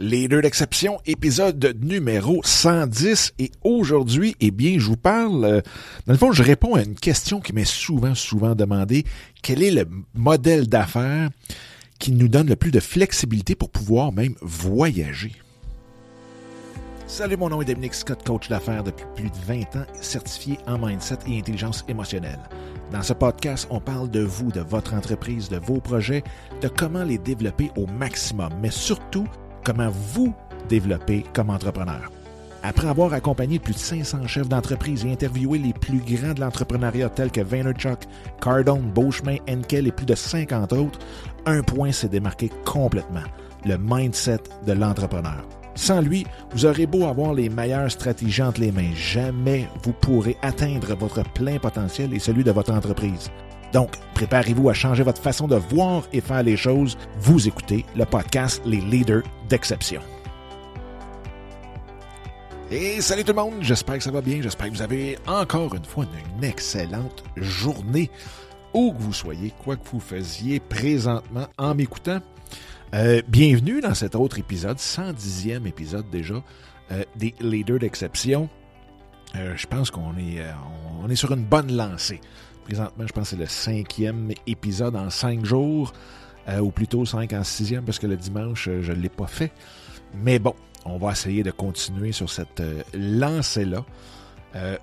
Leader d'exception, épisode numéro 110. Et aujourd'hui, eh bien, je vous parle, euh, dans le fond, je réponds à une question qui m'est souvent, souvent demandée. Quel est le modèle d'affaires qui nous donne le plus de flexibilité pour pouvoir même voyager? Salut, mon nom est Dominique Scott, coach d'affaires depuis plus de 20 ans, certifié en mindset et intelligence émotionnelle. Dans ce podcast, on parle de vous, de votre entreprise, de vos projets, de comment les développer au maximum, mais surtout comment vous développer comme entrepreneur. Après avoir accompagné plus de 500 chefs d'entreprise et interviewé les plus grands de l'entrepreneuriat tels que Vaynerchuk, Cardone, Beauchemin, Enkel et plus de 50 autres, un point s'est démarqué complètement, le mindset de l'entrepreneur. Sans lui, vous aurez beau avoir les meilleures stratégies entre les mains, jamais vous pourrez atteindre votre plein potentiel et celui de votre entreprise. Donc, préparez-vous à changer votre façon de voir et faire les choses. Vous écoutez le podcast Les Leaders d'Exception. Et salut tout le monde, j'espère que ça va bien, j'espère que vous avez encore une fois une excellente journée, où que vous soyez, quoi que vous faisiez présentement en m'écoutant. Euh, bienvenue dans cet autre épisode, 110e épisode déjà, euh, des Leaders d'Exception. Euh, je pense qu'on est, on est sur une bonne lancée. Présentement, je pense que c'est le cinquième épisode en cinq jours, ou plutôt cinq en sixième, parce que le dimanche, je ne l'ai pas fait. Mais bon, on va essayer de continuer sur cette lancée-là.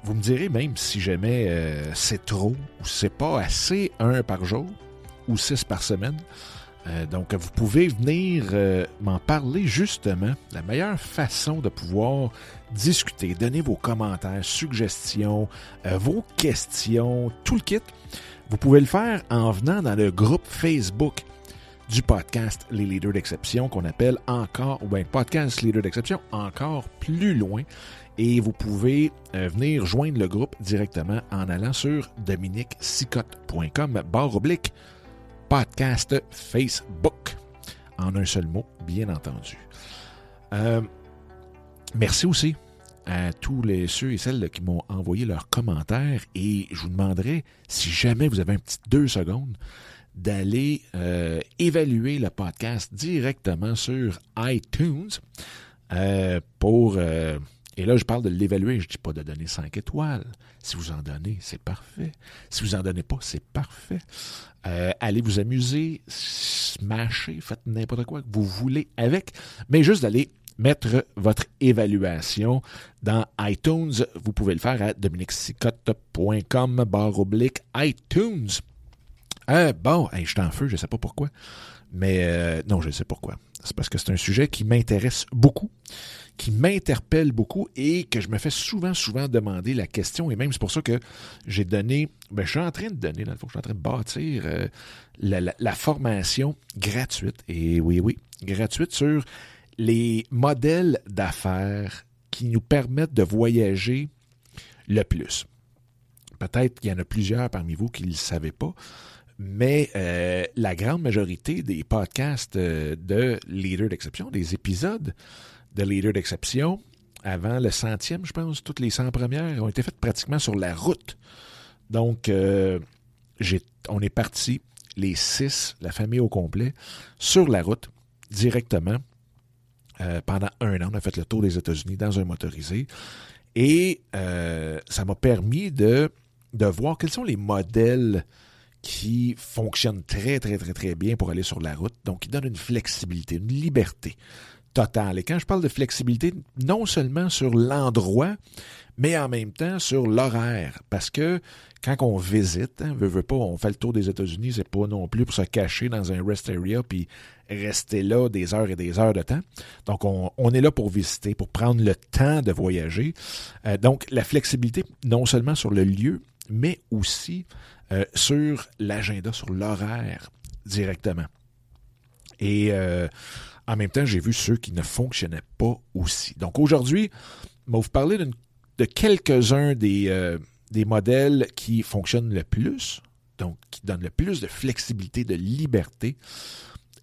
vous me direz même si jamais c'est trop ou c'est pas assez un par jour ou six par semaine. Euh, donc, vous pouvez venir euh, m'en parler justement. La meilleure façon de pouvoir discuter, donner vos commentaires, suggestions, euh, vos questions, tout le kit, vous pouvez le faire en venant dans le groupe Facebook du podcast Les Leaders d'Exception qu'on appelle encore, ou bien podcast Leaders d'Exception, encore plus loin. Et vous pouvez venir joindre le groupe directement en allant sur dominiquesicotte.com barre oblique podcast Facebook. En un seul mot, bien entendu. Euh, merci aussi à tous les ceux et celles qui m'ont envoyé leurs commentaires et je vous demanderai, si jamais vous avez un petit deux secondes, d'aller euh, évaluer le podcast directement sur iTunes euh, pour et là, je parle de l'évaluer. Je ne dis pas de donner 5 étoiles. Si vous en donnez, c'est parfait. Si vous en donnez pas, c'est parfait. Euh, allez vous amuser, smasher, faites n'importe quoi que vous voulez avec, mais juste d'aller mettre votre évaluation dans iTunes. Vous pouvez le faire à dominiquesicotte.com barre oblique iTunes. Euh, bon, je suis en feu, je ne sais pas pourquoi. Mais euh, non, je sais pourquoi. C'est parce que c'est un sujet qui m'intéresse beaucoup qui m'interpelle beaucoup et que je me fais souvent, souvent demander la question. Et même c'est pour ça que j'ai donné, ben, je suis en train de donner, dans le fond, je suis en train de bâtir euh, la, formation gratuite, et oui, oui, gratuite sur les modèles d'affaires qui nous permettent de voyager le plus. Peut-être qu'il y en a plusieurs parmi vous qui ne le savaient pas, mais euh, la grande majorité des podcasts euh, de Leader d'exception, des épisodes, de leader d'exception. Avant le centième, je pense, toutes les 100 premières ont été faites pratiquement sur la route. Donc, euh, on est parti, les six, la famille au complet, sur la route, directement. Euh, pendant un an, on a fait le tour des États-Unis dans un motorisé. Et euh, ça m'a permis de, de voir quels sont les modèles qui fonctionnent très, très, très, très bien pour aller sur la route. Donc, qui donnent une flexibilité, une liberté. Et quand je parle de flexibilité, non seulement sur l'endroit, mais en même temps sur l'horaire. Parce que quand on visite, hein, veut, pas, on fait le tour des États-Unis, c'est pas non plus pour se cacher dans un rest area puis rester là des heures et des heures de temps. Donc, on, est là pour visiter, pour prendre le temps de voyager. Euh, donc, la flexibilité, non seulement sur le lieu, mais aussi euh, sur l'agenda, sur l'horaire directement. Et euh, en même temps, j'ai vu ceux qui ne fonctionnaient pas aussi. Donc aujourd'hui, je vais vous parler de quelques-uns des, euh, des modèles qui fonctionnent le plus, donc qui donnent le plus de flexibilité, de liberté.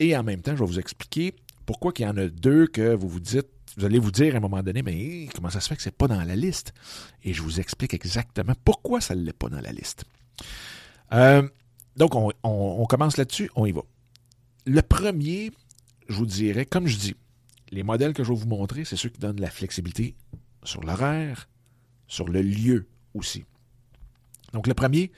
Et en même temps, je vais vous expliquer pourquoi il y en a deux que vous vous dites, vous allez vous dire à un moment donné, mais comment ça se fait que ce n'est pas dans la liste? Et je vous explique exactement pourquoi ça ne l'est pas dans la liste. Euh, donc, on, on commence là-dessus, on y va. Le premier, je vous dirais, comme je dis, les modèles que je vais vous montrer, c'est ceux qui donnent la flexibilité sur l'horaire, sur le lieu aussi. Donc, le premier,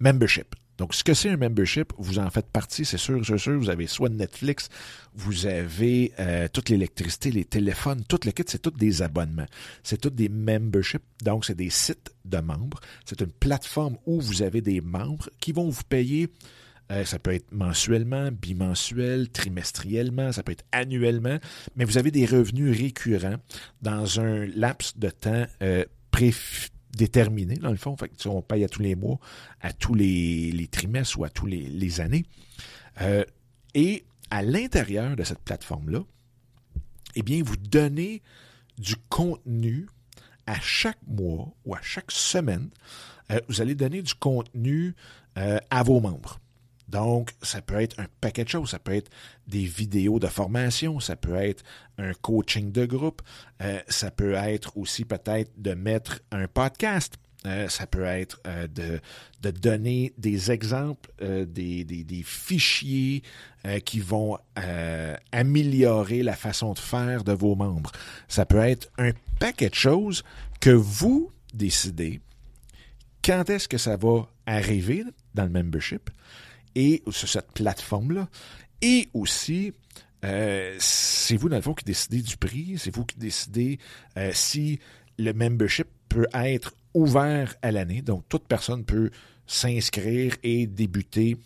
membership. Donc, ce que c'est un membership, vous en faites partie, c'est sûr, c'est sûr. Vous avez soit Netflix, vous avez euh, toute l'électricité, les téléphones, tout le kit, c'est tous des abonnements. C'est tous des memberships. Donc, c'est des sites de membres. C'est une plateforme où vous avez des membres qui vont vous payer. Euh, ça peut être mensuellement, bimensuel, trimestriellement, ça peut être annuellement, mais vous avez des revenus récurrents dans un laps de temps euh, déterminé, dans le fond. On paye à tous les mois, à tous les, trimestres ou à tous les, années. Euh, et à l'intérieur de cette plateforme-là, eh bien, vous donnez du contenu à chaque mois ou à chaque semaine. Euh, vous allez donner du contenu à vos membres. Donc, ça peut être un paquet de choses. Ça peut être des vidéos de formation, ça peut être un coaching de groupe, euh, ça peut être aussi peut-être de mettre un podcast. Euh, ça peut être euh, de, donner des exemples, des, fichiers qui vont améliorer la façon de faire de vos membres. Ça peut être un paquet de choses que vous décidez quand est-ce que ça va arriver dans le membership et sur cette plateforme-là. Et aussi, euh, c'est vous, dans le fond, qui décidez du prix, c'est vous qui décidez euh, si le membership peut être ouvert à l'année. Donc, toute personne peut s'inscrire et débuter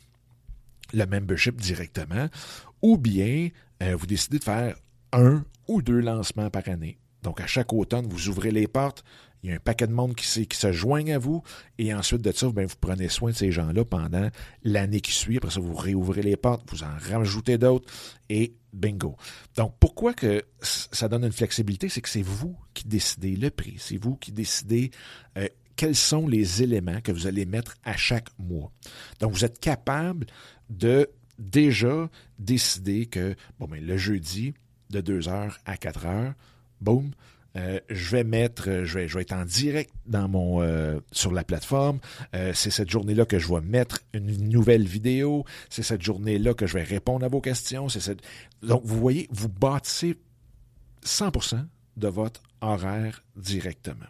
le membership directement. Ou bien, euh, vous décidez de faire un ou deux lancements par année. Donc, à chaque automne, vous ouvrez les portes, il y a un paquet de monde qui, qui se joignent à vous, et ensuite de ça, ben, vous prenez soin de ces gens-là pendant l'année qui suit. Après ça, vous réouvrez les portes, vous en rajoutez d'autres, et bingo. Donc, pourquoi que ça donne une flexibilité? C'est que c'est vous qui décidez le prix, c'est vous qui décidez euh, quels sont les éléments que vous allez mettre à chaque mois. Donc, vous êtes capable de déjà décider que, bon, ben, le jeudi, de 2h à 4h, boum, euh, je vais mettre, euh, je vais, être en direct euh, sur la plateforme. c'est cette journée-là que je vais mettre une nouvelle vidéo. C'est cette journée-là que je vais répondre à vos questions. Donc, vous voyez, vous bâtissez 100% de votre horaire directement.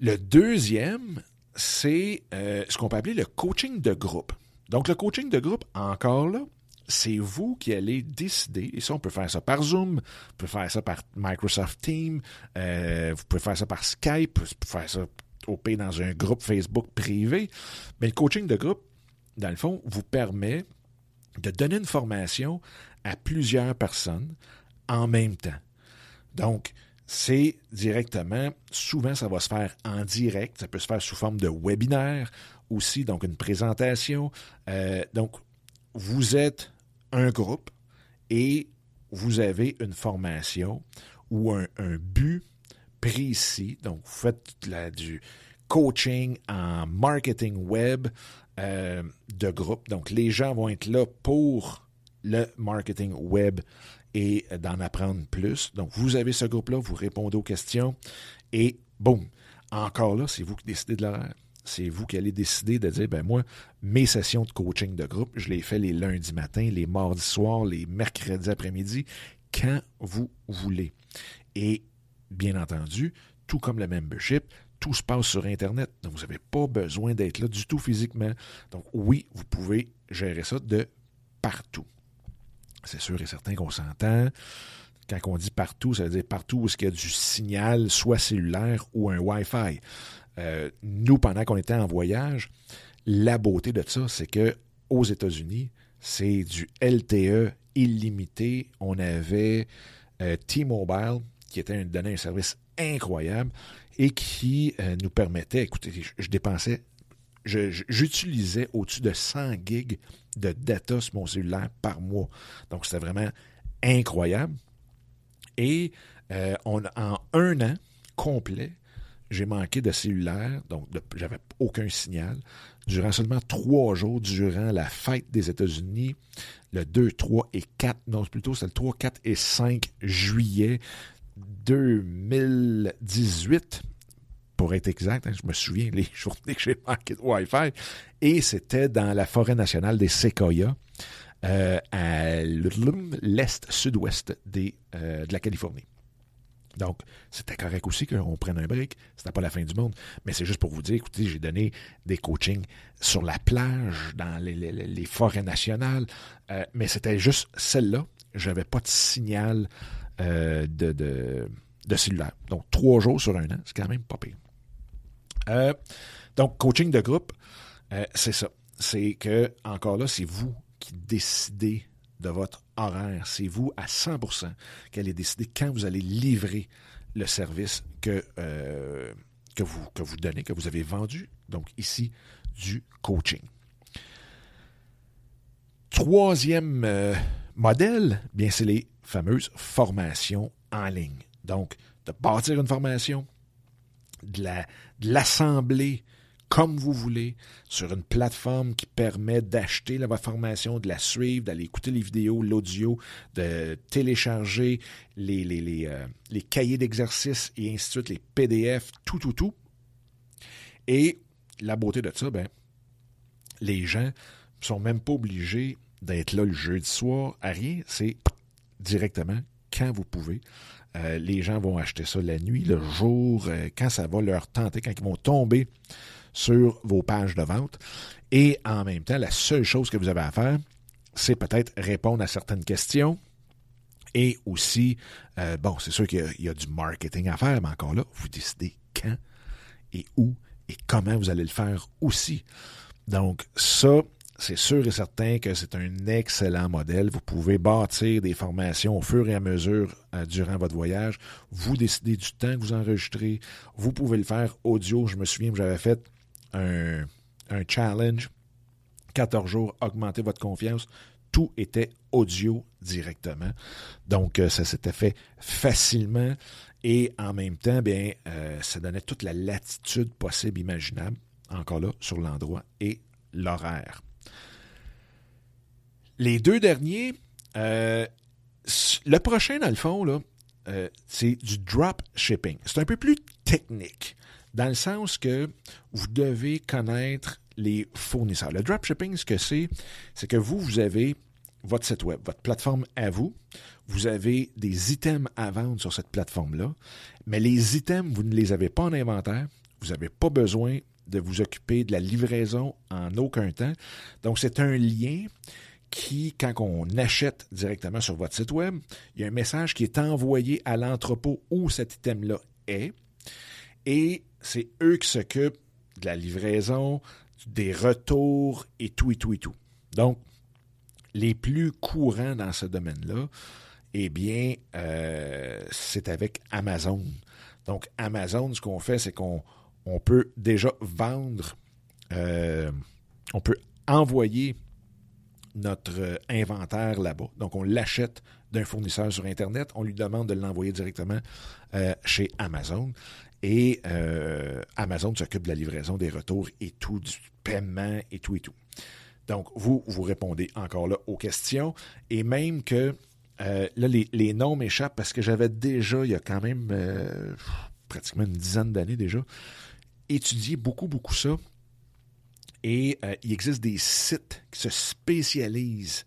Le deuxième, c'est ce qu'on peut appeler le coaching de groupe. Donc, le coaching de groupe, encore là, c'est vous qui allez décider, et ça, on peut faire ça par Zoom, on peut faire ça par Microsoft Teams, euh, vous pouvez faire ça par Skype, vous pouvez faire ça au pays dans un groupe Facebook privé. Mais le coaching de groupe, dans le fond, vous permet de donner une formation à plusieurs personnes en même temps. Donc, c'est directement, souvent ça va se faire en direct, ça peut se faire sous forme de webinaire aussi, donc une présentation. Euh, donc, vous êtes un groupe et vous avez une formation ou un, but précis. Donc, vous faites du coaching en marketing web euh, de groupe. Donc, les gens vont être là pour le marketing web et d'en apprendre plus. Donc, vous avez ce groupe-là, vous répondez aux questions et boum, encore là, c'est vous qui décidez de l'horaire c'est vous qui allez décider de dire, ben moi, mes sessions de coaching de groupe, je les fais les lundis matins, les mardis soirs, les mercredis après-midi, quand vous voulez. Et bien entendu, tout comme le membership, tout se passe sur Internet. Donc, vous n'avez pas besoin d'être là du tout physiquement. Donc, oui, vous pouvez gérer ça de partout. C'est sûr et certain qu'on s'entend. Quand on dit partout, ça veut dire partout où il y a du signal, soit cellulaire ou un Wi-Fi. Euh, nous, pendant qu'on était en voyage, la beauté de ça, c'est que aux États-Unis, c'est du LTE illimité. On avait euh, T-Mobile qui était donné un service incroyable et qui euh, nous permettait, écoutez, je, dépensais, j'utilisais au-dessus de 100 gigs de data sur mon cellulaire par mois. Donc, c'était vraiment incroyable. Et on, en un an complet, j'ai manqué de cellulaire, donc j'avais aucun signal. Durant seulement trois jours, durant la fête des États-Unis, le 2, 3 et 4, non, plutôt c'est le 3, 4 et 5 juillet 2018, pour être exact, hein, je me souviens les journées que j'ai manqué de Wi-Fi, et c'était dans la forêt nationale des Séquoias. à l'est sud-ouest de la Californie. Donc, c'était correct aussi qu'on prenne un break. C'était pas la fin du monde. Mais c'est juste pour vous dire, écoutez, j'ai donné des coachings sur la plage, dans les, forêts nationales. Euh, mais c'était juste celle-là. J'avais pas de signal euh, de, de, cellulaire. Donc, trois jours sur un an, c'est quand même pas pire. Euh, donc, coaching de groupe, c'est ça. C'est que, encore là, c'est vous qui décidez de votre horaire. C'est vous à 100% qui allez décider quand vous allez livrer le service que, euh, que vous donnez, que vous avez vendu. Donc ici, du coaching. Troisième euh, modèle, bien c'est les fameuses formations en ligne. Donc, de bâtir une formation, de l'assembler comme vous voulez, sur une plateforme qui permet d'acheter la formation, de la suivre, d'aller écouter les vidéos, l'audio, de télécharger les, euh, cahiers d'exercice et ainsi de suite, les PDF, tout, tout, tout. Et la beauté de ça, ben, les gens ne sont même pas obligés d'être là le jeudi soir à rien. C'est directement quand vous pouvez. Euh, les gens vont acheter ça la nuit, le jour, euh, quand ça va leur tenter, quand ils vont tomber sur vos pages de vente. Et en même temps, la seule chose que vous avez à faire, c'est peut-être répondre à certaines questions. Et aussi, euh, bon, c'est sûr qu'il y, a du marketing à faire, mais encore là, vous décidez quand et où et comment vous allez le faire aussi. Donc, ça, c'est sûr et certain que c'est un excellent modèle. Vous pouvez bâtir des formations au fur et à mesure euh, durant votre voyage. Vous décidez du temps que vous enregistrez. Vous pouvez le faire audio. Je me souviens que j'avais fait un, challenge, 14 jours, augmenter votre confiance. Tout était audio directement. Donc, euh, ça s'était fait facilement et en même temps, bien, euh, ça donnait toute la latitude possible, imaginable, encore là, sur l'endroit et l'horaire. Les deux derniers, euh, le prochain, dans le fond, c'est du drop shipping. C'est un peu plus technique dans le sens que vous devez connaître les fournisseurs. Le dropshipping, ce que c'est, c'est que vous, vous avez votre site web, votre plateforme à vous, vous avez des items à vendre sur cette plateforme-là, mais les items, vous ne les avez pas en inventaire, vous n'avez pas besoin de vous occuper de la livraison en aucun temps. Donc, c'est un lien qui, quand on achète directement sur votre site web, il y a un message qui est envoyé à l'entrepôt où cet item-là est. Et c'est eux qui s'occupent de la livraison, des retours et tout et tout et tout. Donc, les plus courants dans ce domaine-là, eh bien, euh, c'est avec Amazon. Donc, Amazon, ce qu'on fait, c'est qu'on peut déjà vendre, euh, on peut envoyer notre inventaire là-bas. Donc, on l'achète d'un fournisseur sur Internet, on lui demande de l'envoyer directement euh, chez Amazon. Et euh, Amazon s'occupe de la livraison des retours et tout, du paiement et tout et tout. Donc, vous, vous répondez encore là aux questions. Et même que euh, là, les, noms m'échappent parce que j'avais déjà, il y a quand même euh, pratiquement une dizaine d'années déjà, étudié beaucoup, beaucoup ça. Et il existe des sites qui se spécialisent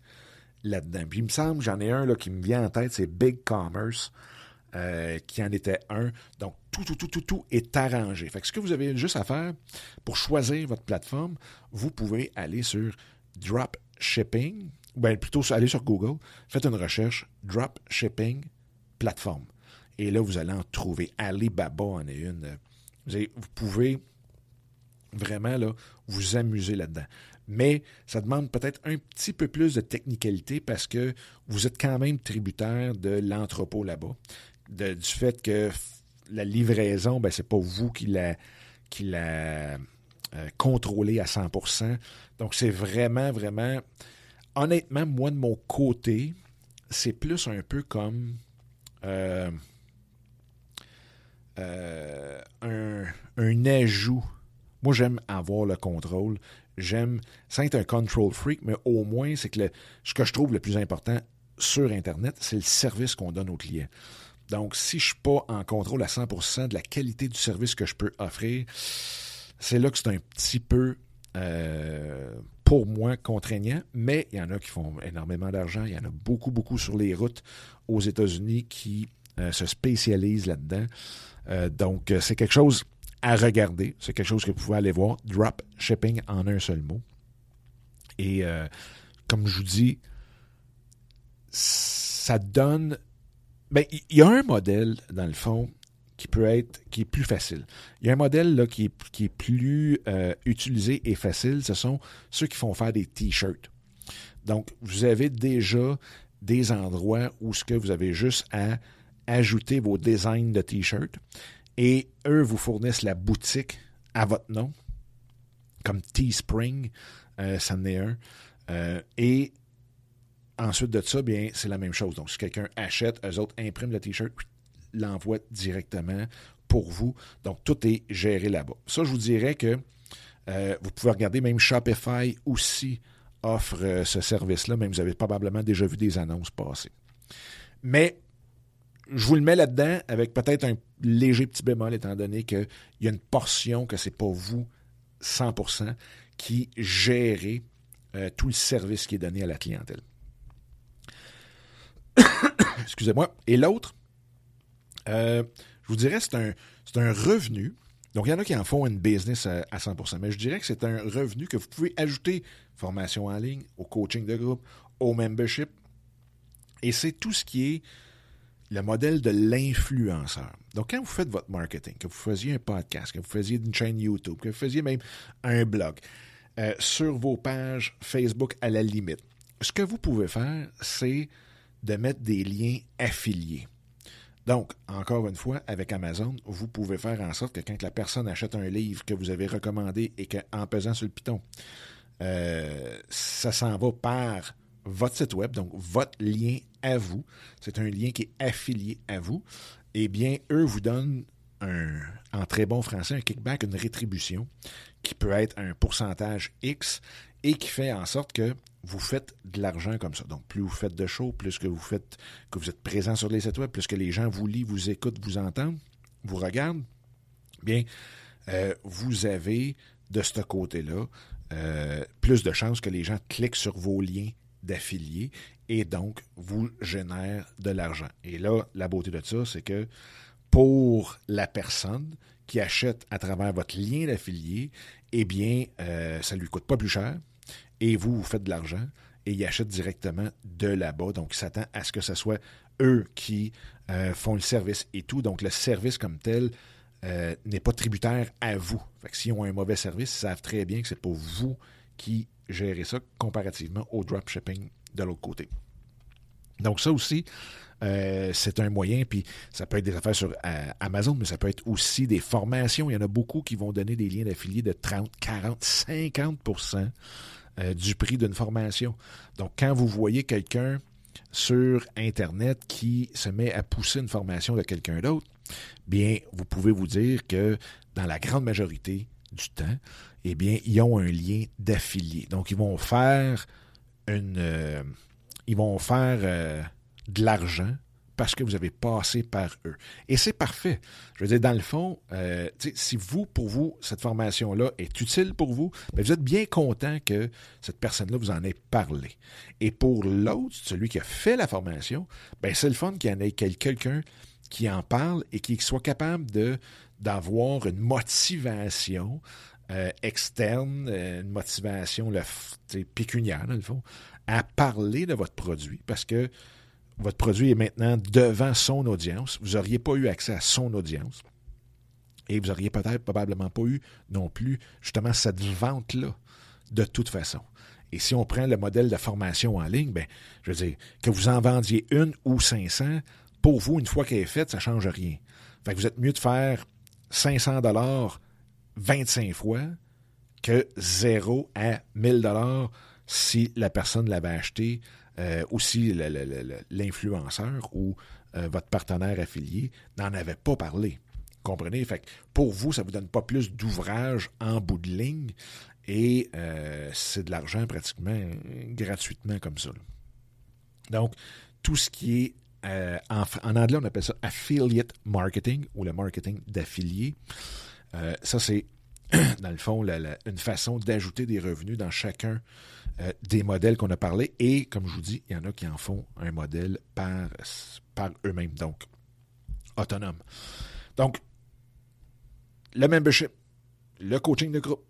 là-dedans. Puis il me semble, j'en ai un là, qui me vient en tête, c'est Big Commerce. Qui en était un. Donc, tout, tout, tout, tout, tout est arrangé. Fait ce que vous avez juste à faire pour choisir votre plateforme, vous pouvez aller sur Dropshipping, ou bien plutôt aller sur Google, faites une recherche Dropshipping plateforme. Et là, vous allez en trouver. Alibaba en est une. Vous, pouvez vraiment vous amuser là-dedans. Mais ça demande peut-être un petit peu plus de technicalité parce que vous êtes quand même tributaire de l'entrepôt là-bas du fait que la livraison, ben, c'est pas vous qui la, qui la euh, contrôlez à 100%. Donc, c'est vraiment, vraiment... Honnêtement, moi, de mon côté, c'est plus un peu comme euh, euh, un, un ajout. Moi, j'aime avoir le contrôle. J'aime, sans être un control freak, mais au moins, c'est que ce que je trouve le plus important sur Internet, c'est le service qu'on donne aux clients. Donc, si je ne suis pas en contrôle à 100% de la qualité du service que je peux offrir, c'est là que c'est un petit peu euh, pour moi, contraignant, mais il y en a qui font énormément d'argent. Il y en a beaucoup, beaucoup sur les routes aux États-Unis qui se spécialisent là-dedans. donc, c'est quelque chose à regarder. C'est quelque chose que vous pouvez aller voir. Drop shipping en un seul mot. Et comme je vous dis, ça donne. Ben, il y a un modèle, dans le fond, qui peut être, qui est plus facile. Il y a un modèle là, qui, est, qui est plus euh, utilisé et facile, ce sont ceux qui font faire des t-shirts. Donc, vous avez déjà des endroits où ce que vous avez juste à ajouter vos designs de t-shirts et eux vous fournissent la boutique à votre nom, comme Teespring, euh, ça en est un. Euh, et Ensuite de ça, bien, c'est la même chose. Donc, si quelqu'un achète, eux autres impriment le T-shirt, l'envoient directement pour vous. Donc, tout est géré là-bas. Ça, je vous dirais que euh, vous pouvez regarder, même Shopify aussi offre euh, ce service-là, même vous avez probablement déjà vu des annonces passer. Mais je vous le mets là-dedans avec peut-être un léger petit bémol, étant donné qu'il y a une portion que ce n'est pas vous 100% qui gérez euh, tout le service qui est donné à la clientèle. Excusez-moi. Et l'autre, euh, je vous dirais, c'est un, revenu. Donc, il y en a qui en font une business à, 100%, mais je dirais que c'est un revenu que vous pouvez ajouter formation en ligne, au coaching de groupe, au membership. Et c'est tout ce qui est le modèle de l'influenceur. Donc, quand vous faites votre marketing, que vous faisiez un podcast, que vous faisiez une chaîne YouTube, que vous faisiez même un blog, euh, sur vos pages Facebook à la limite, ce que vous pouvez faire, c'est de mettre des liens affiliés. Donc, encore une fois, avec Amazon, vous pouvez faire en sorte que quand la personne achète un livre que vous avez recommandé et qu'en pesant sur le piton, euh, ça s'en va par votre site web, donc votre lien à vous, c'est un lien qui est affilié à vous, eh bien, eux vous donnent un, en très bon français, un kickback, une rétribution, qui peut être un pourcentage X et qui fait en sorte que vous faites de l'argent comme ça. Donc, plus vous faites de shows, plus que vous faites, que vous êtes présent sur les sites web, plus que les gens vous lisent, vous écoutent, vous entendent, vous regardent, bien, euh, vous avez de ce côté-là euh, plus de chances que les gens cliquent sur vos liens d'affiliés et donc vous génèrent de l'argent. Et là, la beauté de ça, c'est que pour la personne qui achète à travers votre lien d'affilié, eh bien, euh, ça ne lui coûte pas plus cher, et vous, vous faites de l'argent et ils achètent directement de là-bas. Donc, ils s'attendent à ce que ce soit eux qui euh, font le service et tout. Donc, le service comme tel euh, n'est pas tributaire à vous. Fait que s'ils ont un mauvais service, ils savent très bien que c'est pas vous qui gérez ça comparativement au dropshipping de l'autre côté. Donc, ça aussi, euh, c'est un moyen, puis ça peut être des affaires sur Amazon, mais ça peut être aussi des formations. Il y en a beaucoup qui vont donner des liens d'affiliés de 30, 40, 50 euh, du prix d'une formation. Donc, quand vous voyez quelqu'un sur Internet qui se met à pousser une formation de quelqu'un d'autre, bien, vous pouvez vous dire que dans la grande majorité du temps, eh bien, ils ont un lien d'affilié. Donc, ils vont faire une. Euh, ils vont faire euh, de l'argent parce que vous avez passé par eux. Et c'est parfait. Je veux dire, dans le fond, euh, si vous, pour vous, cette formation-là est utile pour vous, bien, vous êtes bien content que cette personne-là vous en ait parlé. Et pour l'autre, celui qui a fait la formation, bien, c'est le fun qu'il y en ait quelqu'un qui en parle et qui soit capable d'avoir une motivation euh, externe, euh, une motivation pécuniaire, dans le fond, à parler de votre produit. Parce que votre produit est maintenant devant son audience. Vous n'auriez pas eu accès à son audience. Et vous n'auriez peut-être probablement pas eu non plus justement cette vente-là de toute façon. Et si on prend le modèle de formation en ligne, ben, je veux dire, que vous en vendiez une ou 500, pour vous, une fois qu'elle est faite, ça ne change rien. Fait que vous êtes mieux de faire 500 dollars 25 fois que 0 à 1000 dollars si la personne l'avait acheté euh, aussi l'influenceur ou euh, votre partenaire affilié n'en avait pas parlé. Comprenez? Fait pour vous, ça ne vous donne pas plus d'ouvrage en bout de ligne et euh, c'est de l'argent pratiquement gratuitement comme ça. Donc, tout ce qui est en, en, anglais, on appelle ça affiliate marketing ou le marketing d'affilié. ça, c'est dans le fond, une façon d'ajouter des revenus dans chacun euh, des modèles qu'on a parlé. Et comme je vous dis, il y en a qui en font un modèle par, par eux-mêmes, donc autonome. Donc, le membership, le coaching de groupe,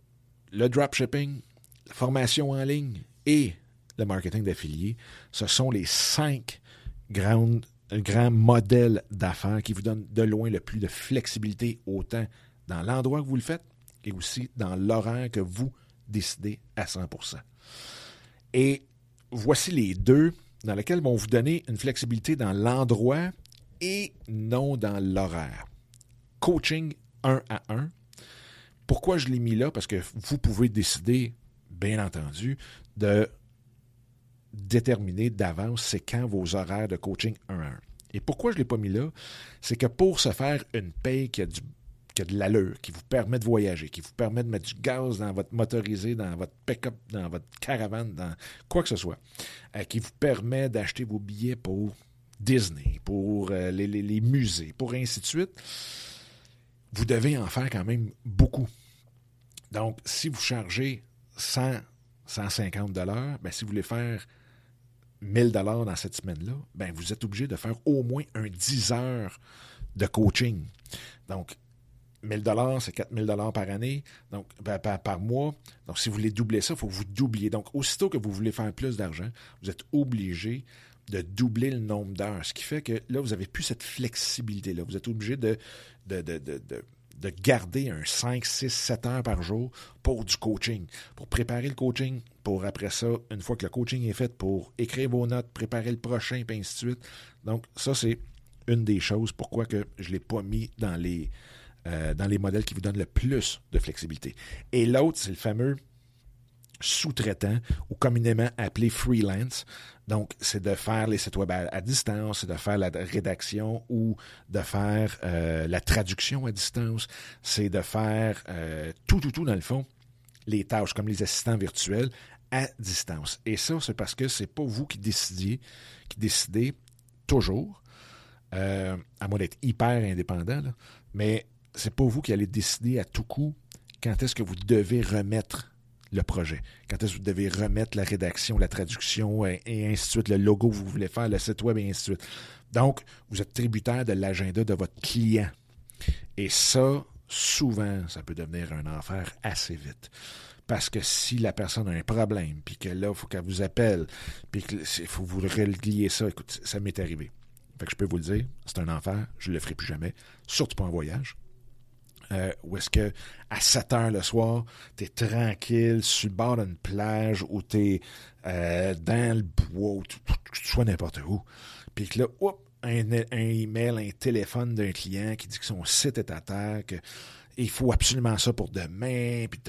le dropshipping, la formation en ligne et le marketing d'affiliés, ce sont les cinq grands, grands modèles d'affaires qui vous donnent de loin le plus de flexibilité, autant dans l'endroit que vous le faites et aussi dans l'horaire que vous décidez à 100% Et voici les deux dans lesquels vont vous donner une flexibilité dans l'endroit et non dans l'horaire. Coaching 1 à 1. Pourquoi je l'ai mis là? Parce que vous pouvez décider, bien entendu, de déterminer d'avance c'est quand vos horaires de coaching 1 à 1. Et pourquoi je ne l'ai pas mis là? C'est que pour se faire une paye qui a, du, qui a de l'allure, qui vous permet de voyager, qui vous permet de mettre du gaz dans votre motorisé, dans votre pick-up, dans votre caravane, dans quoi que ce soit, euh, qui vous permet d'acheter vos billets pour Disney, pour euh, les, musées, pour ainsi de suite, vous devez en faire quand même beaucoup. Donc, si vous chargez 100, 150 dollars, ben, si vous voulez faire 1000 dollars dans cette semaine-là, ben, vous êtes obligé de faire au moins un 10 heures de coaching. Donc, 1000 dollars, c'est 4000 dollars par année, donc ben, par, mois. Donc, si vous voulez doubler ça, il faut que vous doubliez. Donc, aussitôt que vous voulez faire plus d'argent, vous êtes obligé de doubler le nombre d'heures. Ce qui fait que là, vous n'avez plus cette flexibilité-là. Vous êtes obligé de, de, de, de, garder un 5, 6, 7 heures par jour pour du coaching, pour préparer le coaching, pour après ça, une fois que le coaching est fait, pour écrire vos notes, préparer le prochain, et ainsi de suite. Donc, ça, c'est une des choses pourquoi que je ne l'ai pas mis dans les, euh, dans les modèles qui vous donnent le plus de flexibilité. Et l'autre, c'est le fameux sous-traitant ou communément appelé freelance. Donc, c'est de faire les sites web à, distance, c'est de faire la rédaction ou de faire euh, la traduction à distance, c'est de faire euh, tout, tout, tout dans le fond, les tâches comme les assistants virtuels à distance. Et ça, c'est parce que c'est pas vous qui décidez, qui décidez toujours, à moins d'être hyper indépendant, mais c'est pas vous qui allez décider à tout coup quand est-ce que vous devez remettre le projet. Quand est-ce que vous devez remettre la rédaction, la traduction et, ainsi de suite, le logo que vous voulez faire, le site web et ainsi de suite. Donc, vous êtes tributaire de l'agenda de votre client. Et ça, souvent, ça peut devenir un enfer assez vite. Parce que si la personne a un problème, puis que là, il faut qu'elle vous appelle, puis qu'il faut vous relier ça, écoute, ça m'est arrivé. Fait que je peux vous le dire, c'est un enfer, je ne le ferai plus jamais, surtout pas en voyage. Euh, où est-ce que à 7 heures le soir, tu es tranquille sur le bord d'une plage ou tu es euh, dans le bois, ou tu, sois n'importe où. Puis que là, un, un email, un téléphone d'un client qui dit que son site est à terre, qu'il faut absolument ça pour demain. Puis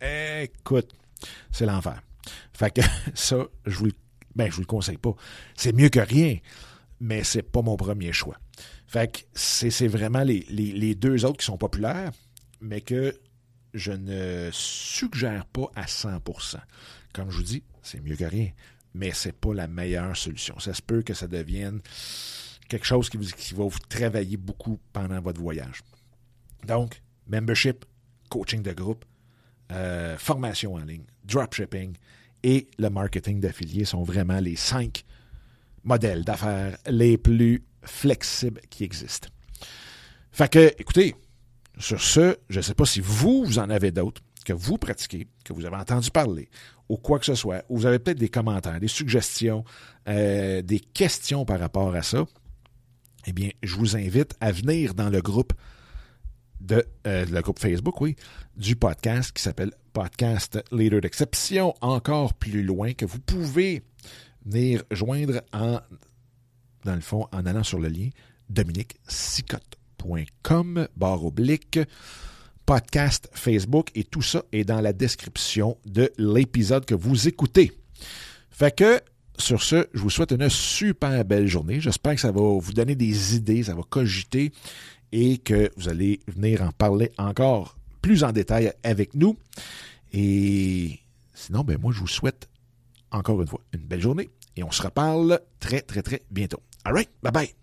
écoute, c'est l'enfer. Fait que ça, je vous, ben, je vous le conseille pas. C'est mieux que rien, mais c'est pas mon premier choix. Fait c'est vraiment les, deux autres qui sont populaires, mais que je ne suggère pas à 100%. Comme je vous dis, c'est mieux que rien, mais c'est pas la meilleure solution. Ça se peut que ça devienne quelque chose qui, va vous travailler beaucoup pendant votre voyage. Donc, membership, coaching de groupe, euh, formation en ligne, dropshipping et le marketing d'affiliés sont vraiment les cinq modèles d'affaires les plus flexible qui existe. Fait que, écoutez, sur ce, je ne sais pas si vous, vous en avez d'autres que vous pratiquez, que vous avez entendu parler, ou quoi que ce soit, ou vous avez peut-être des commentaires, des suggestions, euh, des questions par rapport à ça, eh bien, je vous invite à venir dans le groupe de euh, le groupe Facebook, oui, du podcast qui s'appelle Podcast Leader d'exception, encore plus loin, que vous pouvez venir joindre en dans le fond, en allant sur le lien dominiquesicotte.com, barre oblique, podcast Facebook, et tout ça est dans la description de l'épisode que vous écoutez. Fait que, sur ce, je vous souhaite une super belle journée. J'espère que ça va vous donner des idées, ça va cogiter et que vous allez venir en parler encore plus en détail avec nous. Et sinon, ben moi, je vous souhaite encore une fois une belle journée et on se reparle très, très, très bientôt. All right, bye bye.